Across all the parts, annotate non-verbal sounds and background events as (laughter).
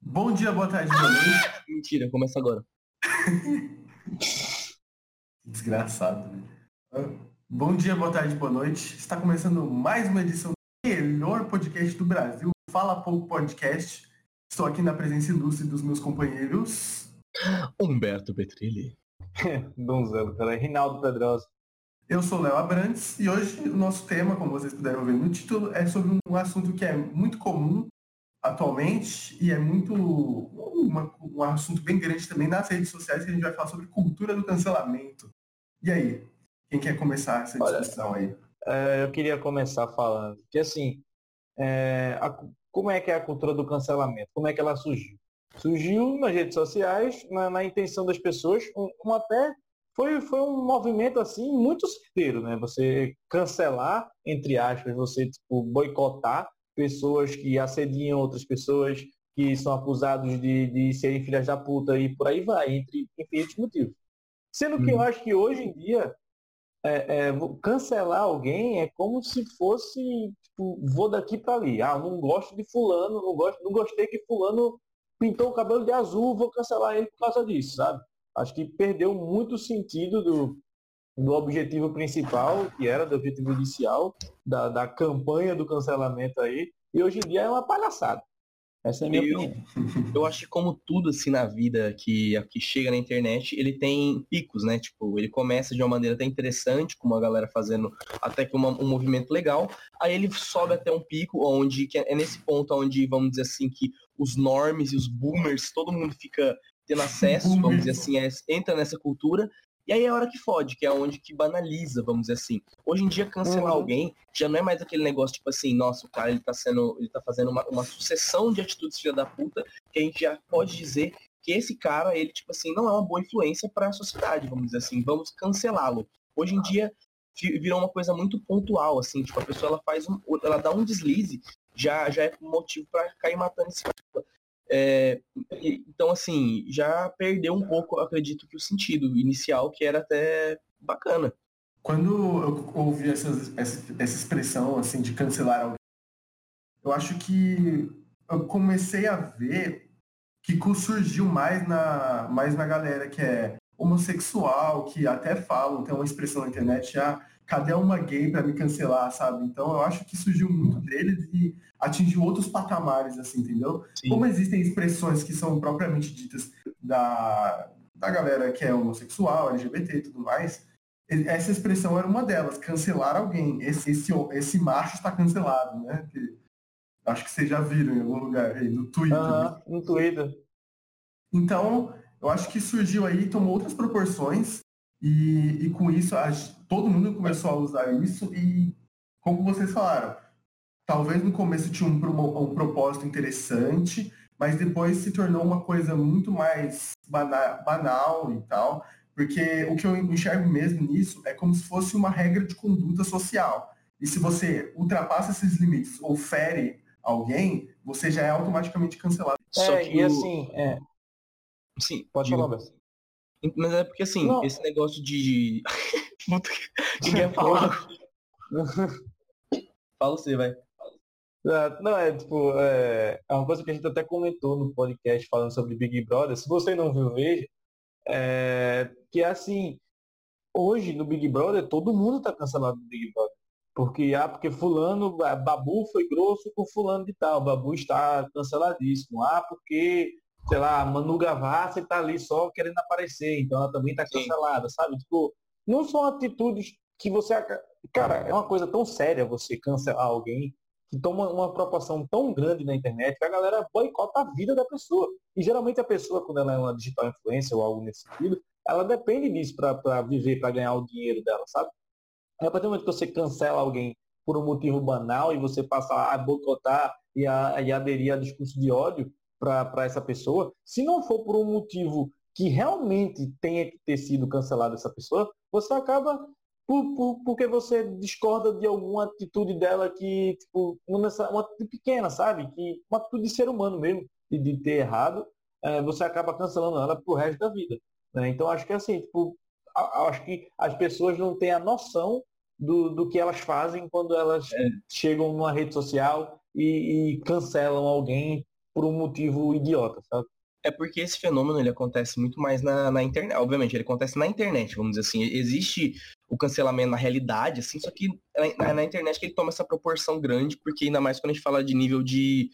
Bom dia, boa tarde, boa noite. Mentira, começa agora. (laughs) Desgraçado, né? Bom dia, boa tarde, boa noite. Está começando mais uma edição do melhor podcast do Brasil, Fala Pouco Podcast. Estou aqui na presença ilustre dos meus companheiros. Humberto Petrilli. (laughs) Donzelo, cara. Rinaldo Pedrosa. Eu sou Léo Abrantes e hoje o nosso tema, como vocês puderam ver no título, é sobre um assunto que é muito comum atualmente e é muito uma, um assunto bem grande também nas redes sociais que a gente vai falar sobre cultura do cancelamento. E aí, quem quer começar essa discussão Olha, aí? É, eu queria começar falando que assim, é, a- como é que é a cultura do cancelamento? Como é que ela surgiu? Surgiu nas redes sociais, na, na intenção das pessoas, um, um até foi, foi um movimento assim muito certeiro, né? Você cancelar, entre aspas, você tipo, boicotar pessoas que assediam outras pessoas, que são acusados de, de serem filhas da puta e por aí vai, entre infinitos motivos. Sendo que eu Uhum. acho que hoje em dia é, é, cancelar alguém é como se fosse, tipo, vou daqui para ali. Ah, não gosto de fulano, não, gosto, não gostei que fulano pintou o cabelo de azul, vou cancelar ele por causa disso, sabe? Acho que perdeu muito o sentido do, do objetivo principal, que era do objetivo inicial, da, da campanha do cancelamento aí, e hoje em dia é uma palhaçada. Essa é a minha Eu- opinião. (laughs) (laughs) Eu acho que como tudo assim na vida que, que chega na internet, ele tem picos, né? Tipo, ele começa de uma maneira até interessante, com uma galera fazendo até que uma- um movimento legal, aí ele sobe até um pico onde que é nesse ponto onde, vamos dizer assim, que os normes e os boomers, todo mundo fica tendo acesso, vamos dizer assim, é- entra nessa cultura, e aí é a hora que fode, que é onde que banaliza, vamos dizer assim. Hoje em dia, cancelar Uhum. alguém já não é mais aquele negócio, tipo assim, nossa, o cara ele tá sendo. ele tá fazendo uma, uma sucessão de atitudes filha da puta, que a gente já pode dizer que esse cara, ele, tipo assim, não é uma boa influência para a sociedade, vamos dizer assim, vamos cancelá-lo. Hoje em dia vi- virou uma coisa muito pontual, assim, tipo, a pessoa ela faz um, ela dá um deslize, já, já é motivo para cair matando esse cara. É, então, assim, já perdeu um pouco, acredito que o sentido inicial, que era até bacana. Quando eu ouvi essas- essa, essa expressão assim de cancelar alguém, eu acho que eu comecei a ver que surgiu mais na, mais na galera que é homossexual, que até falam, tem uma expressão na internet, ah, cadê uma gay para me cancelar, sabe? Então eu acho que surgiu muito deles e atingiu outros patamares, assim, entendeu? Sim. Como existem expressões que são propriamente ditas da, da galera que é homossexual, LGBT e tudo mais, essa expressão era uma delas, cancelar alguém. Esse, esse, esse macho está cancelado, né? Que, acho que vocês já viram em algum lugar aí, no Twitter. Aham, no Twitter. Então, eu acho que surgiu aí, tomou outras proporções, e, e com isso a todo mundo começou a usar isso, e como vocês falaram, talvez no começo tinha um, um propósito interessante, mas depois se tornou uma coisa muito mais bana- banal e tal, porque o que eu enxergo mesmo nisso é como se fosse uma regra de conduta social. E se você ultrapassa esses limites ou fere alguém, você já é automaticamente cancelado. Só É, que e o- assim, é, sim, pode falar. Mas é porque assim, Não. esse negócio de. Puta que- Ninguém falar. (laughs) Fala você, vai. É, Não, é tipo, é, é uma coisa que a gente até comentou no podcast falando sobre Big Brother. Se você não viu, veja. É, que é assim, hoje no Big Brother, todo mundo tá cancelado no Big Brother. Porque, ah, porque fulano, Babu foi grosso com fulano de tal, Babu está canceladíssimo. Ah, porque, sei lá, Manu Gavassi tá ali só querendo aparecer, então ela também tá Sim. cancelada, sabe? Tipo, não são atitudes que você... Cara, é uma coisa tão séria você cancelar alguém que toma uma proporção tão grande na internet que a galera boicota a vida da pessoa. E geralmente a pessoa, quando ela é uma digital influencer ou algo nesse sentido, ela depende disso para viver, para ganhar o dinheiro dela, sabe? Aí, a partir do momento que você cancela alguém por um motivo banal e você passa a boicotar e, a, e aderir a discurso de ódio para essa pessoa, se não for por um motivo que realmente tenha que ter sido cancelado essa pessoa, você acaba por, por- porque você discorda de alguma atitude dela que, tipo, uma atitude pequena, sabe? Que uma atitude de ser humano mesmo, de, de ter errado, eh, você acaba cancelando ela pro resto da vida. né? Então acho que assim, tipo, acho que as pessoas não têm a noção do, do que elas fazem quando elas chegam numa rede social e, e cancelam alguém por um motivo idiota, sabe? É porque esse fenômeno ele acontece muito mais na, na internet. Obviamente, ele acontece na internet, vamos dizer assim. Existe o cancelamento na realidade, assim, só que na, na internet que ele toma essa proporção grande, porque ainda mais quando a gente fala de nível de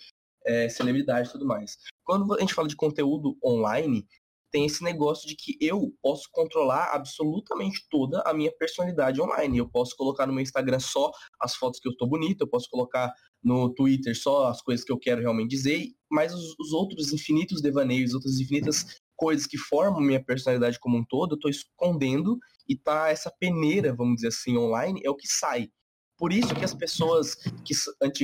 é, celebridade e tudo mais. Quando a gente fala de conteúdo online, tem esse negócio de que eu posso controlar absolutamente toda a minha personalidade online. Eu posso colocar no meu Instagram só as fotos que eu estou bonita, eu posso colocar no Twitter só as coisas que eu quero realmente dizer, mas os, os outros infinitos devaneios, outras infinitas coisas que formam minha personalidade como um todo, eu estou escondendo e tá essa peneira, vamos dizer assim, online, é o que sai. Por isso que as pessoas que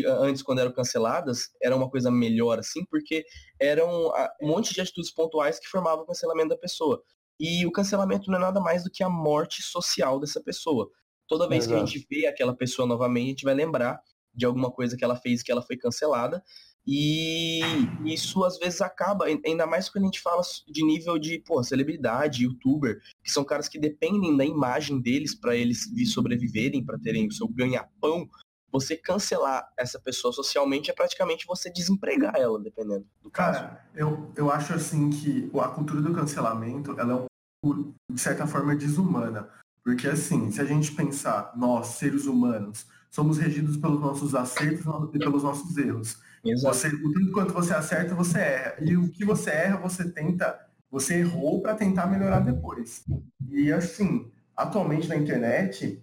antes, quando eram canceladas, era uma coisa melhor, assim, porque eram um monte de atitudes pontuais que formavam o cancelamento da pessoa. E o cancelamento não é nada mais do que a morte social dessa pessoa. Toda vez Exato. que a gente vê aquela pessoa novamente, a gente vai lembrar de alguma coisa que ela fez que ela foi cancelada. E isso às vezes acaba, ainda mais quando a gente fala de nível de pô, celebridade, youtuber, que são caras que dependem da imagem deles para eles sobreviverem, para terem o seu ganha-pão. Você cancelar essa pessoa socialmente é praticamente você desempregar ela, dependendo do caso. Cara, eu, eu acho assim que a cultura do cancelamento, ela é, de certa forma, desumana. Porque assim, se a gente pensar, nós, seres humanos, somos regidos pelos nossos acertos e pelos nossos erros. Você, o tanto quanto você acerta, você erra. E o que você erra, você tenta, você errou para tentar melhorar depois. E assim, atualmente na internet,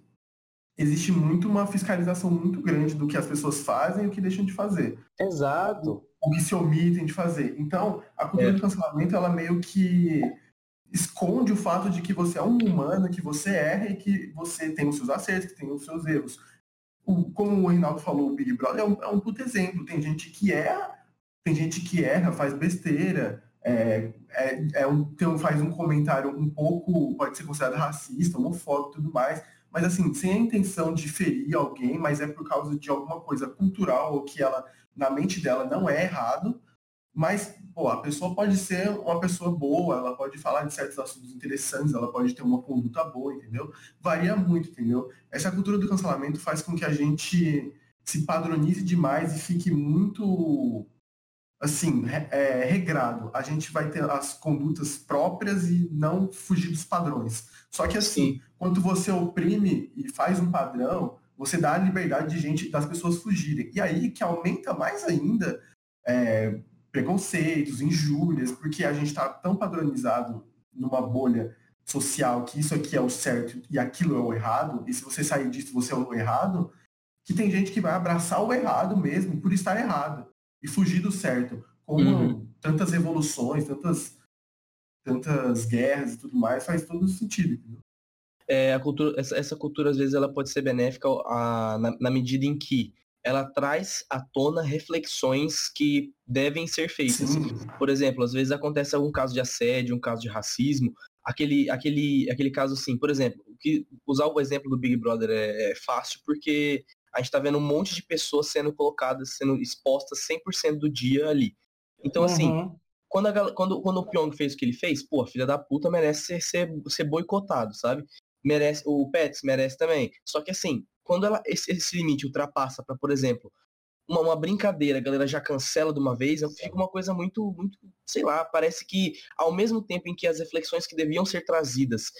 existe muito uma fiscalização muito grande do que as pessoas fazem e o que deixam de fazer. Exato. O que se omitem de fazer. Então, a cultura é. do cancelamento, ela meio que esconde o fato de que você é um humano, que você erra e que você tem os seus acertos, que tem os seus erros o, como o Reinaldo falou, o Big Brother é um, é um puto exemplo. Tem gente que erra, tem gente que erra, faz besteira, é, é, é um, tem, faz um comentário um pouco, pode ser considerado racista, homofóbico e tudo mais, mas assim, sem a intenção de ferir alguém, mas é por causa de alguma coisa cultural ou que ela, na mente dela, não é errado, mas, pô, a pessoa pode ser uma pessoa boa, ela pode falar de certos assuntos interessantes, ela pode ter uma conduta boa, entendeu? Varia muito, entendeu? Essa cultura do cancelamento faz com que a gente se padronize demais e fique muito, assim, é, regrado. A gente vai ter as condutas próprias e não fugir dos padrões. Só que, assim, Sim. quando você oprime e faz um padrão, você dá a liberdade de gente, das pessoas fugirem. E aí que aumenta mais ainda é, preconceitos, injúrias, porque a gente está tão padronizado numa bolha social que isso aqui é o certo e aquilo é o errado, e se você sair disso você é o errado, que tem gente que vai abraçar o errado mesmo por estar errado e fugir do certo. Como uhum. tantas revoluções, tantas, tantas guerras e tudo mais, faz todo sentido. Entendeu? É, a cultura, essa, essa, cultura às vezes ela pode ser benéfica a, na, na medida em que ela traz à tona reflexões que devem ser feitas. Sim. Por exemplo, às vezes acontece algum caso de assédio, um caso de racismo, aquele, aquele, aquele caso assim, por exemplo, que usar o exemplo do Big Brother é, é fácil porque a gente está vendo um monte de pessoas sendo colocadas, sendo expostas 100% do dia ali. Então, assim, uhum. assim, quando, a, quando, quando o Pyong fez o que ele fez, pô, a filha da puta merece ser, ser, ser boicotado, sabe? Merece, o Pets merece também. Só que assim, quando ela, esse, esse limite ultrapassa para, por exemplo, uma, uma, brincadeira, a galera já cancela de uma vez, fica uma coisa muito, muito, sei lá, parece que ao mesmo tempo em que as reflexões que deviam ser trazidas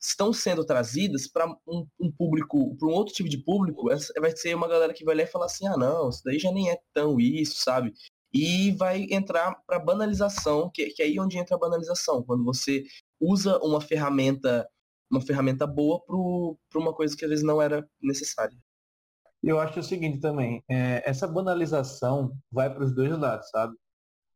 estão sendo trazidas para um, um, público, para um outro tipo de público, vai ser uma galera que vai ler e falar assim, ah não, isso daí já nem é tão isso, sabe? E vai entrar para banalização, que, que é aí onde entra a banalização, quando você usa uma ferramenta uma ferramenta boa para uma coisa que às vezes não era necessária. Eu acho o seguinte também, é, essa banalização vai para os dois lados, sabe?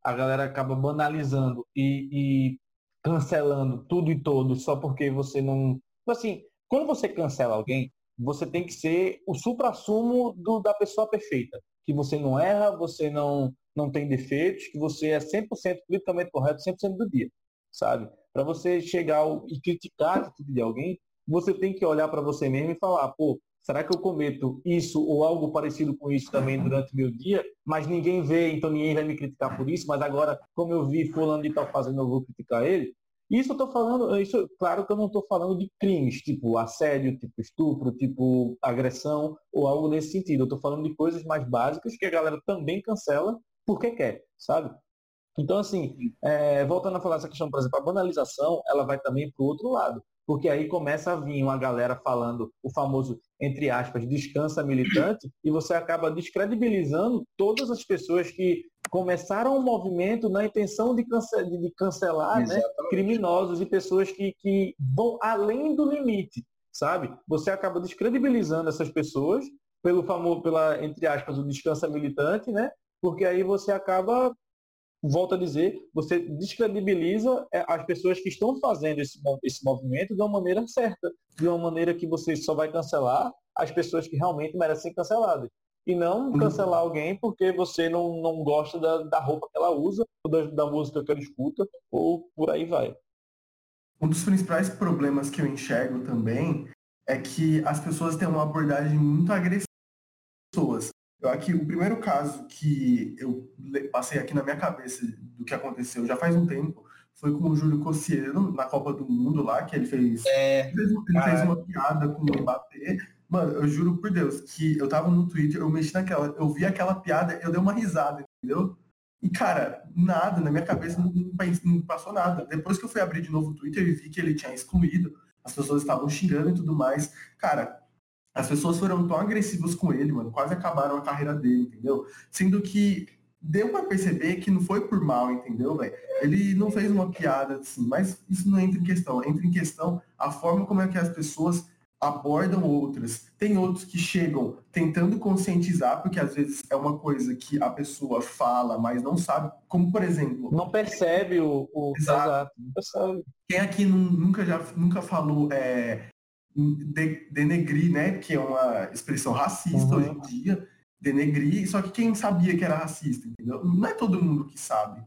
A galera acaba banalizando e, e cancelando tudo e todos só porque você não. Tipo assim, quando você cancela alguém, você tem que ser o supra-sumo da pessoa perfeita. Que você não erra, você não, não tem defeitos, que você é 100% politicamente correto 100% do dia, sabe? Para você chegar e criticar a atitude de alguém, você tem que olhar para você mesmo e falar, pô, será que eu cometo isso ou algo parecido com isso também durante o meu dia? Mas ninguém vê, então ninguém vai me criticar por isso, mas agora, como eu vi fulano de tal fazendo, eu vou criticar ele. Isso eu tô falando, isso, claro que eu não estou falando de crimes, tipo assédio, tipo estupro, tipo agressão ou algo nesse sentido. Eu estou falando de coisas mais básicas que a galera também cancela porque quer, sabe? Então, assim, é, voltando a falar essa questão, por exemplo, a banalização, ela vai também para o outro lado. Porque aí começa a vir uma galera falando o famoso, entre aspas, descansa militante, e você acaba descredibilizando todas as pessoas que começaram o um movimento na intenção de, de cancelar né, criminosos e pessoas que, que vão além do limite, sabe? Você acaba descredibilizando essas pessoas pelo famoso, pela, entre aspas, o descansa militante, né? Porque aí você acaba, volto a dizer, você descredibiliza é, as pessoas que estão fazendo esse, esse movimento de uma maneira certa, de uma maneira que você só vai cancelar as pessoas que realmente merecem ser canceladas e não uhum. cancelar alguém porque você não, não gosta da, da roupa que ela usa, ou da, da música que ela escuta, ou por aí vai. Um dos principais problemas que eu enxergo também é que as pessoas têm uma abordagem muito agressiva. Eu aqui, o primeiro caso que eu passei aqui na minha cabeça do que aconteceu já faz um tempo foi com o Júlio Cossiero na Copa do Mundo lá, que ele fez, é, ele fez, uma piada com o Mbappé Mano, eu juro por Deus que eu tava no Twitter, eu mexi naquela, eu vi aquela piada, eu dei uma risada, entendeu? E, cara, nada, na minha cabeça não, não, passou nada. Depois que eu fui abrir de novo o Twitter e vi que ele tinha excluído, as pessoas estavam xingando e tudo mais. Cara, as pessoas foram tão agressivas com ele, mano, quase acabaram a carreira dele, entendeu? Sendo que deu para perceber que não foi por mal, entendeu, velho? Ele não fez uma piada assim, mas isso não entra em questão. Entra em questão a forma como é que as pessoas abordam outras. Tem outros que chegam tentando conscientizar, porque às vezes é uma coisa que a pessoa fala, mas não sabe, como por exemplo. Não percebe o. o... Exato. Percebe. Quem aqui nunca já nunca falou é, de, denegrir, né? Que é uma expressão racista uhum. hoje em dia. Denegrir, só que quem sabia que era racista, entendeu? Não é todo mundo que sabe.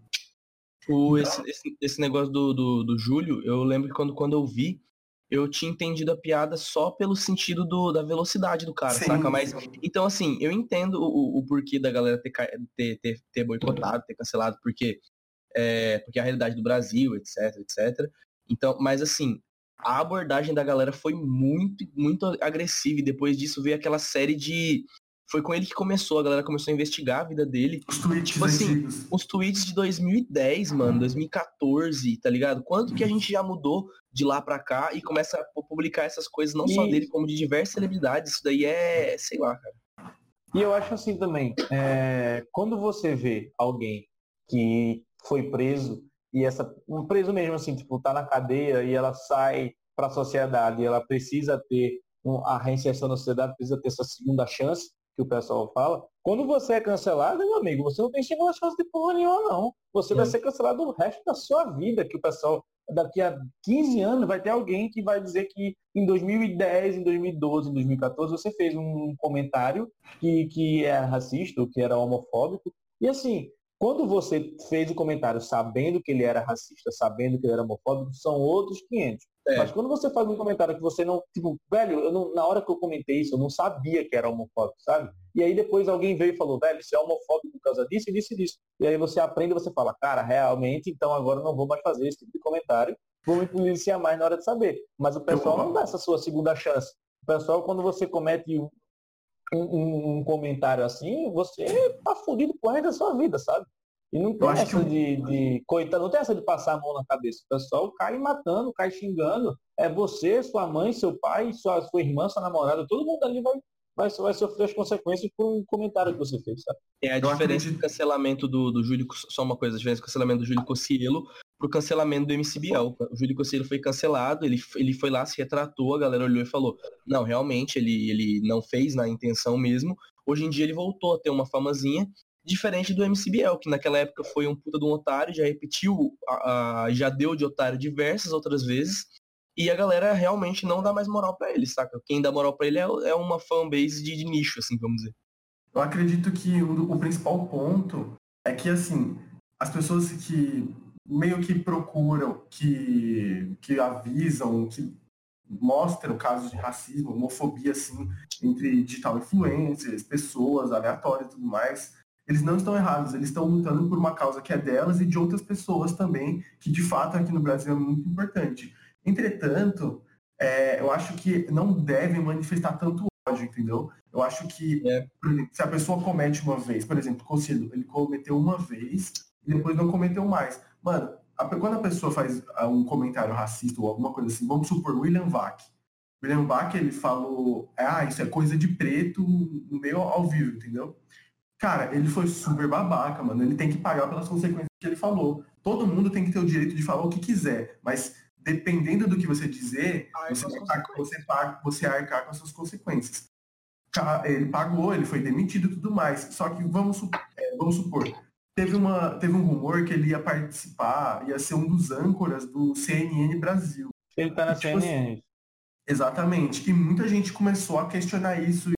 O, esse, esse, esse negócio do, do, do Júlio, eu lembro que quando, quando eu vi, eu tinha entendido a piada só pelo sentido do, da velocidade do cara, Sim. saca? Mas, então, assim, eu entendo o, o porquê da galera ter, ter, ter, ter boicotado, ter cancelado, porque, é, porque a realidade do Brasil, etc, etc. Então, mas assim, a abordagem da galera foi muito, muito agressiva e depois disso veio aquela série de foi com ele que começou, a galera começou a investigar a vida dele. Os tweets tipo assim, antigos. os tweets de 2010, mano, 2014, tá ligado? Quanto que a gente já mudou de lá pra cá e começa a publicar essas coisas, não e... só dele, como de diversas celebridades. Isso daí é, sei lá, cara. E eu acho assim também, é, quando você vê alguém que foi preso, e essa, um preso mesmo assim, tipo, tá na cadeia e ela sai para a sociedade, ela precisa ter um, a reinserção na sociedade, precisa ter essa segunda chance, que o pessoal fala, quando você é cancelado, meu amigo, você não tem segunda chance de porra nenhuma, não. Você é. vai ser cancelado o resto da sua vida, que o pessoal, daqui a 15 anos, vai ter alguém que vai dizer que em 2010, em 2012, em 2014, você fez um comentário que, que é racista, ou que era homofóbico. E assim, quando você fez o comentário sabendo que ele era racista, sabendo que ele era homofóbico, são outros 500. É. Mas quando você faz um comentário que você não, tipo, velho, não, na hora que eu comentei isso, eu não sabia que era homofóbico, sabe? E aí depois alguém veio e falou, velho, isso é homofóbico por causa disso e disso e disso. E aí você aprende e você fala, cara, realmente, então agora eu não vou mais fazer esse tipo de comentário, vou me policiar mais na hora de saber. Mas o pessoal não dá essa sua segunda chance. O pessoal, quando você comete um, um, comentário assim, você tá fudido com o resto da sua vida, sabe? E não tem essa que... de, de coitado, não tem essa de passar a mão na cabeça. O pessoal cai matando, cai xingando. É você, sua mãe, seu pai, sua, sua irmã, sua namorada, todo mundo ali vai, vai, vai sofrer as consequências por um comentário que você fez, sabe? É a diferença do cancelamento do, do Júlio, só uma coisa, a diferença do cancelamento do Júlio Cossielo pro cancelamento do MC Biel. O Júlio Cossielo foi cancelado, ele, ele foi lá, se retratou, a galera olhou e falou, não, realmente, ele, ele não fez na intenção mesmo. Hoje em dia ele voltou a ter uma famazinha Diferente do MCBL, que naquela época foi um puta de um otário, já repetiu, a, a, já deu de otário diversas outras vezes. E a galera realmente não dá mais moral para ele, saca? Quem dá moral para ele é, é, uma fanbase de, de, nicho, assim, vamos dizer. Eu acredito que o, o principal ponto é que, assim, as pessoas que meio que procuram, que, que avisam, que mostram casos de racismo, homofobia, assim, entre digital influencers, pessoas aleatórias e tudo mais, eles não estão errados, eles estão lutando por uma causa que é delas e de outras pessoas também, que de fato aqui no Brasil é muito importante. Entretanto, é, eu acho que não devem manifestar tanto ódio, entendeu? Eu acho que, é. exemplo, se a pessoa comete uma vez, por exemplo, Conselho, ele cometeu uma vez e depois não cometeu mais. Mano, a, quando a pessoa faz ah, um comentário racista ou alguma coisa assim, vamos supor, William Vac. William Vac, ele falou, ah, isso é coisa de preto no meio ao vivo, entendeu? Cara, ele foi super babaca, mano. Ele tem que pagar pelas consequências que ele falou. Todo mundo tem que ter o direito de falar o que quiser, mas dependendo do que você dizer, você, você, paga, você arcar com as suas consequências. Ele pagou, ele foi demitido e tudo mais. Só que vamos, é, vamos supor, teve, uma, teve um rumor que ele ia participar, ia ser um dos âncoras do CNN Brasil. Ele tá na e, tipo, CNN. Assim, exatamente. E muita gente começou a questionar isso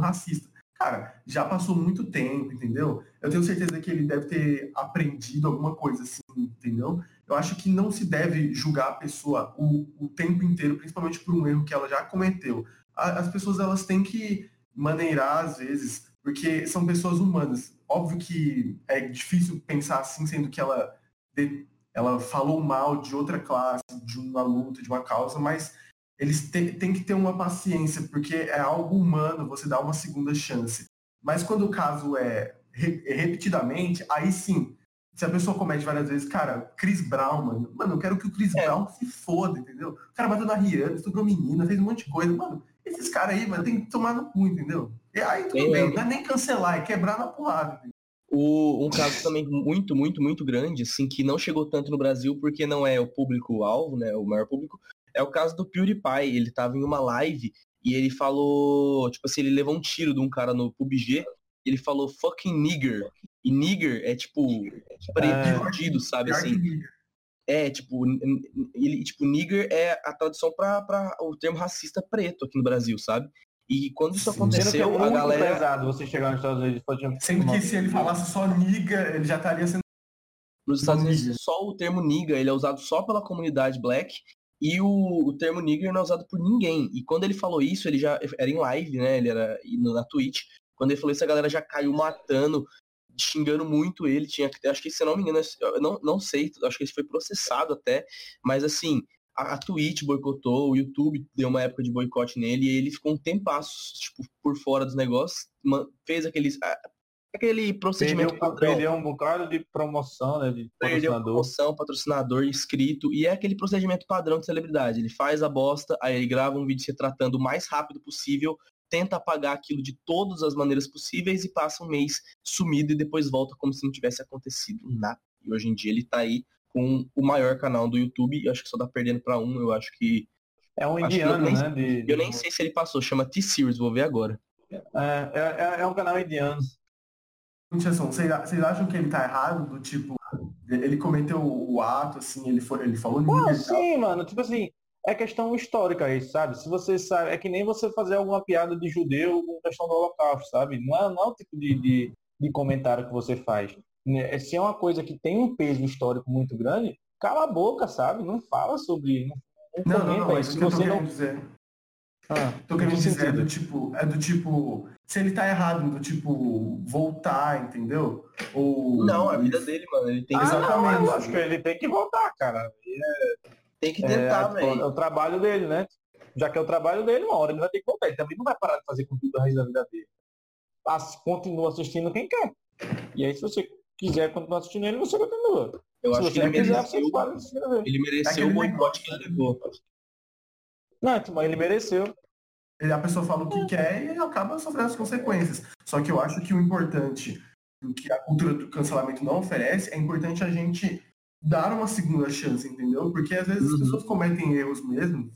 racista. Cara, já passou muito tempo, entendeu? Eu tenho certeza que ele deve ter aprendido alguma coisa assim, entendeu? Eu acho que não se deve julgar a pessoa o, o tempo inteiro, principalmente por um erro que ela já cometeu. As pessoas elas têm que maneirar às vezes, porque são pessoas humanas. Óbvio que é difícil pensar assim, sendo que ela ela falou mal de outra classe, de uma luta, de uma causa, mas eles têm, têm que ter uma paciência, porque é algo humano você dar uma segunda chance. Mas quando o caso é, é repetidamente, aí sim, se a pessoa comete várias vezes, cara, Chris Brown, mano, mano, eu quero que o Chris é. Brown se foda, entendeu? O cara bateu na Rihanna, estuprou menina, fez um monte de coisa, mano. Esses caras aí, mano, tem que tomar no cu, entendeu? E aí tudo é. bem, não é nem cancelar, é quebrar na porrada. Entendeu? O, um caso também muito, muito, muito grande, assim, que não chegou tanto no Brasil porque não é o público-alvo, né, o maior público, é o caso do PewDiePie. Ele tava em uma live e ele falou, tipo assim, ele levou um tiro de um cara no PUBG e ele falou fucking nigger. E nigger é tipo preto, é, sabe assim? É, tipo, ele, tipo, nigger é a tradução para o termo racista preto aqui no Brasil, sabe? E quando isso aconteceu, é a galera. Pesado você chegar nos Estados Unidos, pode... Sendo que se ele falasse só nigger, ele já estaria sendo. Nos Estados Unidos, só o termo nigger ele é usado só pela comunidade black e o, o termo nigger não é usado por ninguém. E quando ele falou isso, ele já era em live, né? Ele era na Twitch. Quando ele falou isso, a galera já caiu matando, xingando muito ele. Tinha, acho que, se não me engano, eu não, não sei, acho que ele foi processado até. Mas assim, a, a Twitch boicotou, o YouTube deu uma época de boicote nele e ele ficou um tempasso, tipo, por fora dos negócios. Fez aqueles aquele procedimento perdeu, padrão. Perdeu um bocado de promoção, né? De perdeu promoção, patrocinador, inscrito, e é aquele procedimento padrão de celebridade. Ele faz a bosta, aí ele grava um vídeo se tratando o mais rápido possível, tenta apagar aquilo de todas as maneiras possíveis e passa um mês sumido e depois volta como se não tivesse acontecido nada. E hoje em dia ele tá aí com o maior canal do YouTube, eu acho que só tá perdendo para um, eu acho que é um indiano, nem, né? De, eu nem sei se ele passou, chama T-Series, vou ver agora. É, é, é um canal indiano. Vocês acham que ele tá errado? Do tipo, ele cometeu o ato, assim, ele, foi, ele falou Não, sim, mano. Tipo assim, é questão histórica isso, sabe? Se você sabe, é que nem você fazer alguma piada de judeu com questão do holocausto, sabe? Não é, não é o tipo de, de, de comentário que você faz. Né, se é uma coisa que tem um peso histórico muito grande, cala a boca, sabe? Não fala sobre. Não, não, não, não é isso que você não... dizer. Ah, Tô querendo dizer, é do tipo, é do tipo, se ele tá errado, do tipo, voltar, entendeu? Ou. Não, a vida dele, mano. Ele tem que. Ah, Exatamente. Não, acho que ele tem que voltar, cara. É... Tem que tentar, é, velho. É o trabalho dele, né? Já que é o trabalho dele, uma hora ele vai ter que voltar. Ele também não vai parar de fazer conteúdo o resto da vida dele. As, continua assistindo quem quer. E aí, se você quiser continuar assistindo ele, você continua. Eu se acho que ele quiser, mereceu, você ele mereceu o boicote que ele levou. Não, mas ele mereceu. A pessoa fala o que quer e acaba sofrendo as consequências. Só que eu acho que o importante, o que a cultura do cancelamento não oferece, é importante a gente dar uma segunda chance, entendeu? Porque às vezes uhum. as pessoas cometem erros mesmo.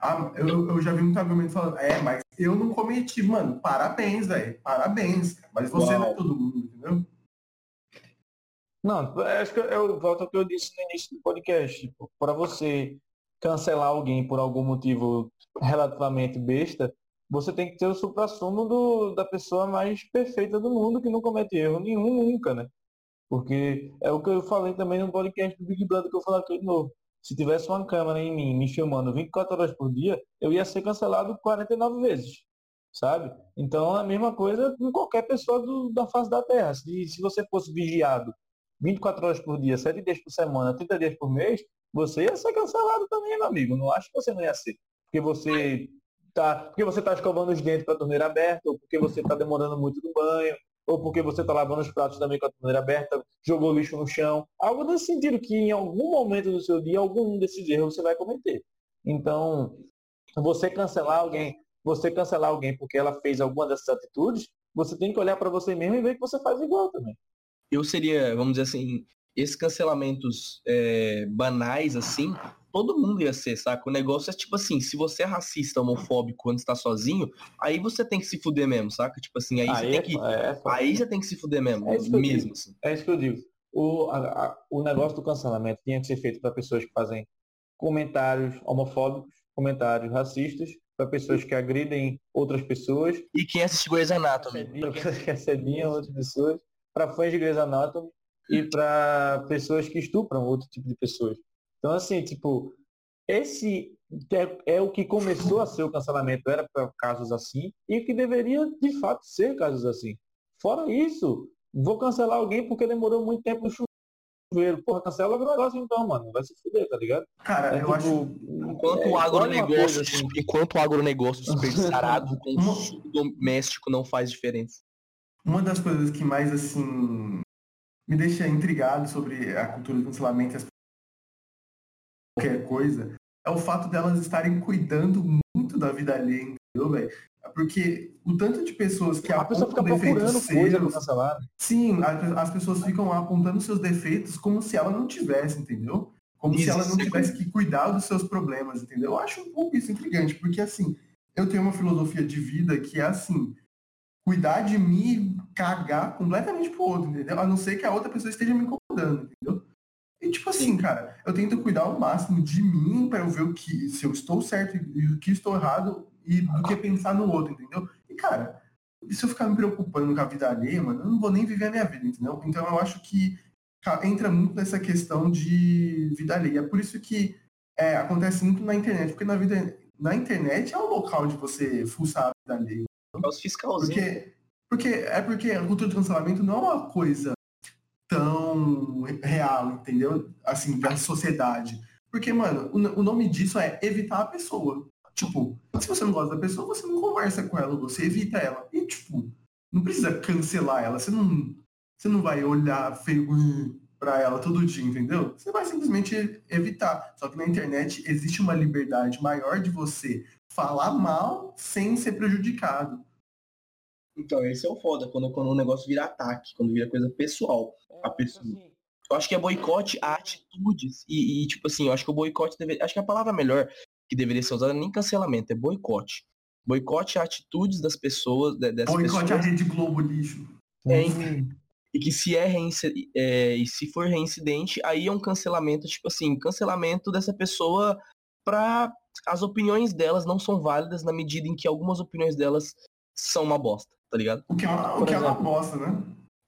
Ah, eu, eu já vi muito argumento falando, é, mas eu não cometi, mano, parabéns, velho, parabéns. Mas você Uau. não é todo mundo, entendeu? Não, acho que eu volto ao que eu disse no início do podcast. Para você cancelar alguém por algum motivo relativamente besta, você tem que ter o supra-sumo da pessoa mais perfeita do mundo que não comete erro nenhum nunca, né? Porque é o que eu falei também no podcast do Big Brother que eu falei aqui de novo. Se tivesse uma câmera em mim me filmando 24 horas por dia, eu ia ser cancelado 49 vezes. sabe? Então, a mesma coisa com qualquer pessoa do, da face da Terra. Se, se você fosse vigiado 24 horas por dia, 7 dias por semana, 30 dias por mês, você ia ser cancelado também, meu amigo. Não acho que você não ia ser. Porque você tá, porque você tá escovando os dentes com a torneira aberta, ou porque você tá demorando muito no banho, ou porque você está lavando os pratos também com a torneira aberta, jogou lixo no chão. Algo nesse sentido, que em algum momento do seu dia, algum desses erros você vai cometer. Então, você cancelar alguém, você cancelar alguém porque ela fez alguma dessas atitudes, você tem que olhar para você mesmo e ver que você faz igual também. Eu seria, vamos dizer assim, esses cancelamentos é, banais, assim, todo mundo ia ser, saca? O negócio é tipo assim, se você é racista, homofóbico quando está sozinho, aí você tem que se fuder mesmo, saca? Tipo assim, aí, aí você é, tem que. É, aí você tem que se fuder mesmo. É isso que mesmo, assim. É isso que eu digo. O, a, a, o negócio do cancelamento tinha que ser feito para pessoas que fazem comentários homofóbicos, comentários racistas, para pessoas que agridem outras pessoas. E quem assiste Grey's Anatomy. Para pessoas que assediam outras pessoas, para fãs de Grey's Anatomy e para pessoas que estupram outro tipo de pessoas. Então, assim, tipo, esse é, é, o que começou a ser o cancelamento, era para casos assim, e que deveria, de fato, ser casos assim. Fora isso, vou cancelar alguém porque demorou muito tempo no chuveiro. Porra, cancela o negócio então, mano. Vai se fuder, tá ligado? Cara, é, eu tipo, acho. Enquanto é, o agronegócio, assim. enquanto o agronegócio desperdiçado, (laughs) o consumo doméstico não faz diferença. Uma das coisas que mais, assim, me deixa intrigado sobre a cultura do cancelamento e as qualquer coisa, é o fato delas estarem cuidando muito da vida alheia, entendeu, velho? É porque o tanto de pessoas que a pessoa fica procurando seus, Sim, as pessoas ficam apontando seus defeitos como se ela não tivesse, entendeu? Como isso, se ela não tivesse que cuidar dos seus problemas, entendeu? Eu acho um pouco isso intrigante, porque assim, eu tenho uma filosofia de vida que é assim, cuidar de mim cagar completamente pro outro, entendeu? A não ser que a outra pessoa esteja me incomodando, entendeu? E tipo assim, cara, eu tento cuidar ao máximo de mim para eu ver o que, se eu estou certo e o que estou errado e do que pensar no outro, entendeu? E cara, se eu ficar me preocupando com a vida alheia, mano, eu não vou nem viver a minha vida, entendeu? Então eu acho que entra muito nessa questão de vida alheia. É por isso que é, acontece muito na internet, porque na vida na internet é o local de você fuçar a vida alheia. É os fiscalzinhos. Porque, porque, é porque a cultura de cancelamento não é uma coisa tão real, entendeu? Assim, da sociedade. Porque, mano, o, o nome disso é evitar a pessoa. Tipo, se você não gosta da pessoa, você não conversa com ela, você evita ela. E, tipo, não precisa cancelar ela. Você não, você não vai olhar feio pra ela todo dia, entendeu? Você vai simplesmente evitar. Só que na internet existe uma liberdade maior de você falar mal sem ser prejudicado. Então, esse é o foda, quando, quando o negócio vira ataque, quando vira coisa pessoal. É, a pessoa. Assim, eu acho que é boicote a atitudes. E, e, tipo assim, eu acho que o boicote deveria. Acho que a palavra melhor que deveria ser usada nem cancelamento, é boicote. Boicote a atitudes das pessoas. Dessas boicote pessoas. a Rede Globo lixo. É, e que se é, é, e se for reincidente, aí é um cancelamento, tipo assim, cancelamento dessa pessoa para as opiniões delas não são válidas na medida em que algumas opiniões delas são uma bosta tá ligado? O que é uma, o que exemplo, é uma bosta, né?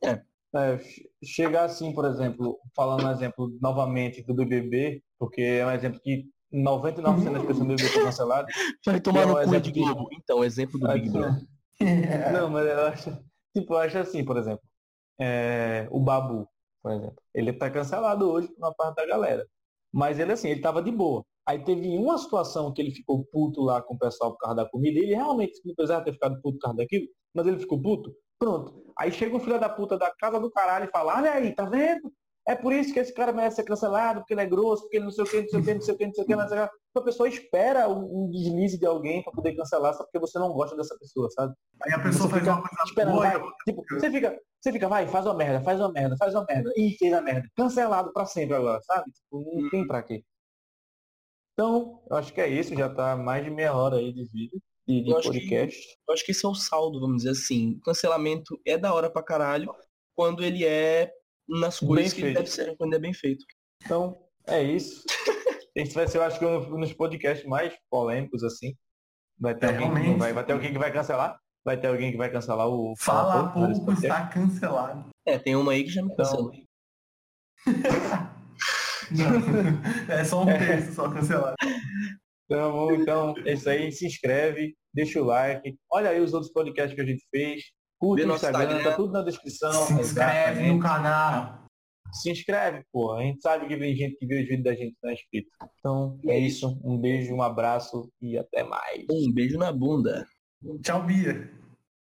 É. é. Chegar assim, por exemplo, falando um exemplo novamente do BBB, porque é um exemplo que 99% das pessoas do BBB estão canceladas. Vai tomar é no cu de Globo. Então, exemplo do Big Brother. Não, mas eu acho, tipo, eu acho assim, por exemplo, é, o Babu, por exemplo, ele tá cancelado hoje por uma parte da galera. Mas ele assim, ele tava de boa. Aí teve uma situação que ele ficou puto lá com o pessoal por causa da comida, e ele realmente, apesar de ter ficado puto por causa daquilo, mas ele ficou puto, pronto. Aí chega um filho da puta da casa do caralho e fala, olha aí, tá vendo? É por isso que esse cara merece ser cancelado, porque ele é grosso, porque ele não sei o que, não sei o que, não sei o que, não sei o que, mas a pessoa espera um, deslize de alguém para poder cancelar só porque você não gosta dessa pessoa, sabe? Aí a pessoa faz uma coisa esperando, boa, vai, tipo, você fica, você fica, vai, faz uma merda, faz uma merda, faz uma merda. Ih, fez a merda. Cancelado para sempre agora, sabe? Tipo, não tem pra quê. Então, eu acho que é isso, já tá mais de meia hora aí de vídeo e de eu podcast. Que, eu acho que esse é o saldo, vamos dizer assim. O cancelamento é da hora pra caralho quando ele é nas coisas bem que deve ser, quando é bem feito. Então, é isso. esse vai ser, eu acho que um dos podcasts mais polêmicos, assim. Vai ter, alguém que vai, vai ter alguém que vai cancelar? Vai ter alguém que vai cancelar o Fala, Fala pouco está cancelado. É, tem uma aí que já me cancelou. Então... (laughs) é só um terço só cancelado. Então, então, é isso aí. Se inscreve, deixa o like. Olha aí os outros podcasts que a gente fez. Curte o Instagram, Instagram, tá tudo na descrição. Se inscreve no canal. Se inscreve, pô. A gente sabe que vem gente que vê os vídeos da gente não é inscrito. Então, é isso. Um beijo, um abraço e até mais. Um beijo na bunda. Tchau, Bia.